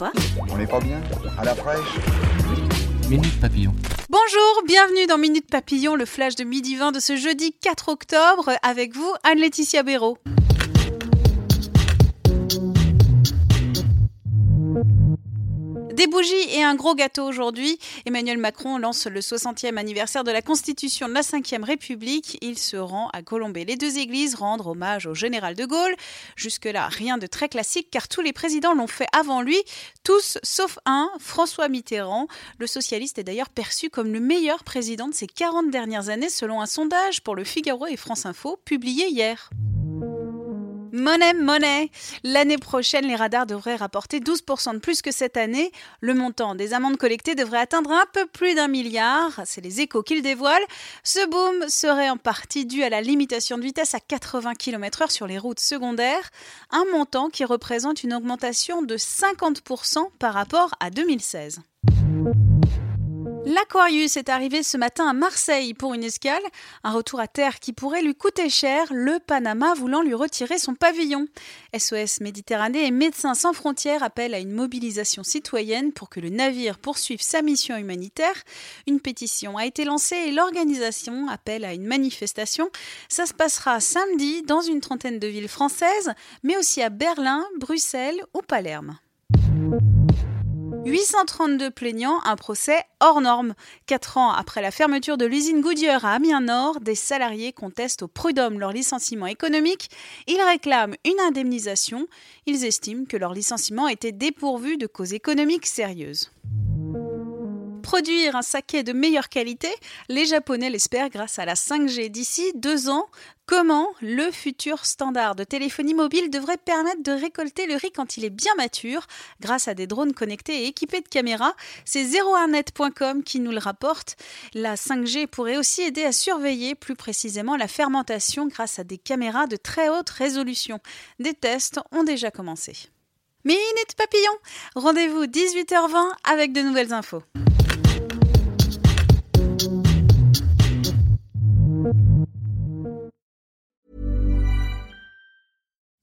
Quoi On n'est pas bien À la fraîche Minute Papillon. Bonjour, bienvenue dans Minute Papillon, le flash de midi 20 de ce jeudi 4 octobre. Avec vous, Anne-Laetitia Béraud. Des bougies et un gros gâteau aujourd'hui. Emmanuel Macron lance le 60e anniversaire de la Constitution de la Ve République. Il se rend à Colombey. Les deux églises rendre hommage au général de Gaulle. Jusque-là, rien de très classique car tous les présidents l'ont fait avant lui, tous sauf un, François Mitterrand. Le socialiste est d'ailleurs perçu comme le meilleur président de ces 40 dernières années selon un sondage pour le Figaro et France Info publié hier. Monnaie, monnaie. L'année prochaine, les radars devraient rapporter 12% de plus que cette année. Le montant des amendes collectées devrait atteindre un peu plus d'un milliard. C'est les échos qui le dévoilent. Ce boom serait en partie dû à la limitation de vitesse à 80 km/h sur les routes secondaires, un montant qui représente une augmentation de 50% par rapport à 2016. L'Aquarius est arrivé ce matin à Marseille pour une escale, un retour à terre qui pourrait lui coûter cher, le Panama voulant lui retirer son pavillon. SOS Méditerranée et Médecins sans frontières appellent à une mobilisation citoyenne pour que le navire poursuive sa mission humanitaire. Une pétition a été lancée et l'organisation appelle à une manifestation. Ça se passera samedi dans une trentaine de villes françaises, mais aussi à Berlin, Bruxelles ou Palerme. 832 plaignants, un procès hors norme. Quatre ans après la fermeture de l'usine Goodyear à Amiens-Nord, des salariés contestent au prud'homme leur licenciement économique. Ils réclament une indemnisation. Ils estiment que leur licenciement était dépourvu de causes économiques sérieuses. Produire un saké de meilleure qualité, les Japonais l'espèrent grâce à la 5G d'ici deux ans. Comment le futur standard de téléphonie mobile devrait permettre de récolter le riz quand il est bien mature grâce à des drones connectés et équipés de caméras? C'est 01net.com qui nous le rapporte. La 5G pourrait aussi aider à surveiller plus précisément la fermentation grâce à des caméras de très haute résolution. Des tests ont déjà commencé. Minute Papillon Rendez-vous 18h20 avec de nouvelles infos.